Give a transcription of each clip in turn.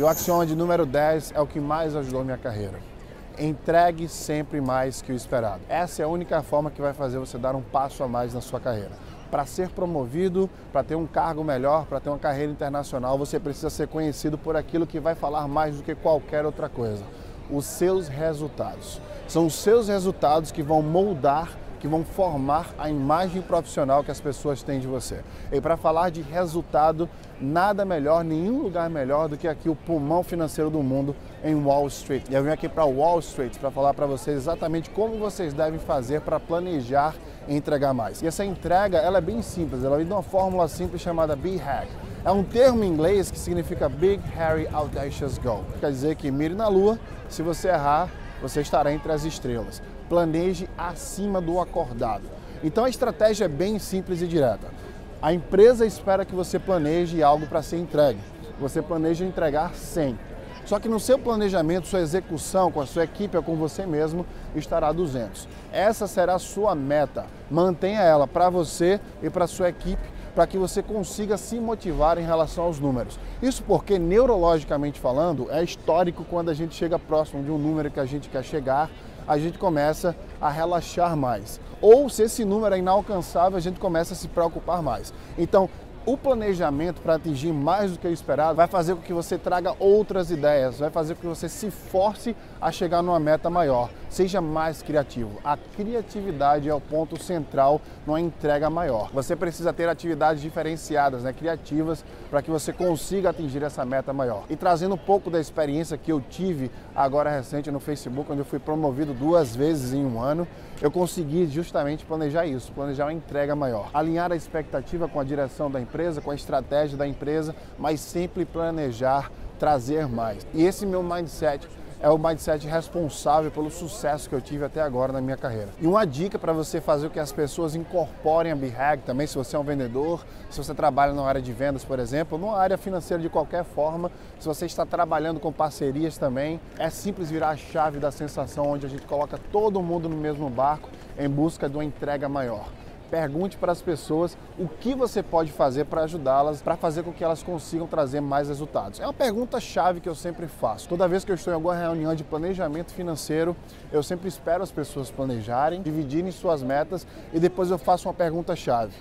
E o axioma de número 10 é o que mais ajudou minha carreira. Entregue sempre mais que o esperado. Essa é a única forma que vai fazer você dar um passo a mais na sua carreira. Para ser promovido, para ter um cargo melhor, para ter uma carreira internacional, você precisa ser conhecido por aquilo que vai falar mais do que qualquer outra coisa: os seus resultados. São os seus resultados que vão moldar que vão formar a imagem profissional que as pessoas têm de você. E para falar de resultado, nada melhor, nenhum lugar melhor do que aqui o pulmão financeiro do mundo em Wall Street. E eu vim aqui para Wall Street para falar para vocês exatamente como vocês devem fazer para planejar e entregar mais. E essa entrega, ela é bem simples, ela vem de uma fórmula simples chamada B-Hack. É um termo em inglês que significa Big, Harry, Audacious Goal. Quer dizer que mire na lua, se você errar, você estará entre as estrelas. Planeje acima do acordado. Então a estratégia é bem simples e direta. A empresa espera que você planeje algo para ser entregue. Você planeja entregar 100. Só que no seu planejamento, sua execução com a sua equipe ou com você mesmo estará 200. Essa será a sua meta. Mantenha ela para você e para sua equipe para que você consiga se motivar em relação aos números. Isso porque, neurologicamente falando, é histórico quando a gente chega próximo de um número que a gente quer chegar, a gente começa a relaxar mais. Ou se esse número é inalcançável, a gente começa a se preocupar mais. Então, o planejamento para atingir mais do que o esperado vai fazer com que você traga outras ideias, vai fazer com que você se force a chegar numa meta maior. Seja mais criativo. A criatividade é o ponto central numa entrega maior. Você precisa ter atividades diferenciadas, né, criativas, para que você consiga atingir essa meta maior. E trazendo um pouco da experiência que eu tive agora recente no Facebook, onde eu fui promovido duas vezes em um ano, eu consegui justamente planejar isso, planejar uma entrega maior. Alinhar a expectativa com a direção da empresa, com a estratégia da empresa, mas sempre planejar trazer mais. E esse meu mindset é o mindset responsável pelo sucesso que eu tive até agora na minha carreira. E uma dica para você fazer com que as pessoas incorporem a BHAG também, se você é um vendedor, se você trabalha na área de vendas, por exemplo, numa área financeira de qualquer forma, se você está trabalhando com parcerias também, é simples virar a chave da sensação onde a gente coloca todo mundo no mesmo barco em busca de uma entrega maior. Pergunte para as pessoas o que você pode fazer para ajudá-las, para fazer com que elas consigam trazer mais resultados. É uma pergunta chave que eu sempre faço. Toda vez que eu estou em alguma reunião de planejamento financeiro, eu sempre espero as pessoas planejarem, dividirem suas metas e depois eu faço uma pergunta chave.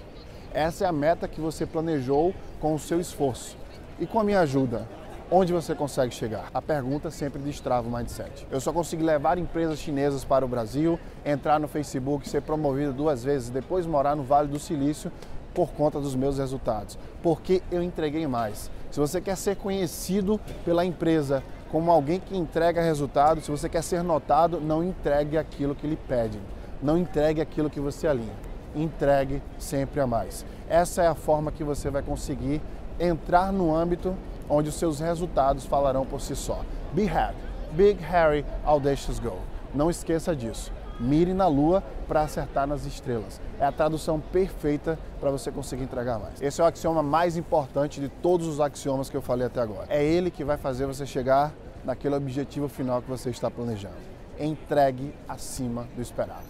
Essa é a meta que você planejou com o seu esforço. E com a minha ajuda, onde você consegue chegar? A pergunta sempre destrava o mindset. Eu só consegui levar empresas chinesas para o Brasil, entrar no Facebook, ser promovido duas vezes, depois morar no Vale do Silício por conta dos meus resultados, porque eu entreguei mais. Se você quer ser conhecido pela empresa como alguém que entrega resultados, se você quer ser notado, não entregue aquilo que lhe pedem, não entregue aquilo que você alinha, entregue sempre a mais. Essa é a forma que você vai conseguir entrar no âmbito onde os seus resultados falarão por si só. Be happy, big, hairy, audacious goal. Não esqueça disso. Mire na lua para acertar nas estrelas. É a tradução perfeita para você conseguir entregar mais. Esse é o axioma mais importante de todos os axiomas que eu falei até agora. É ele que vai fazer você chegar naquele objetivo final que você está planejando. Entregue acima do esperado.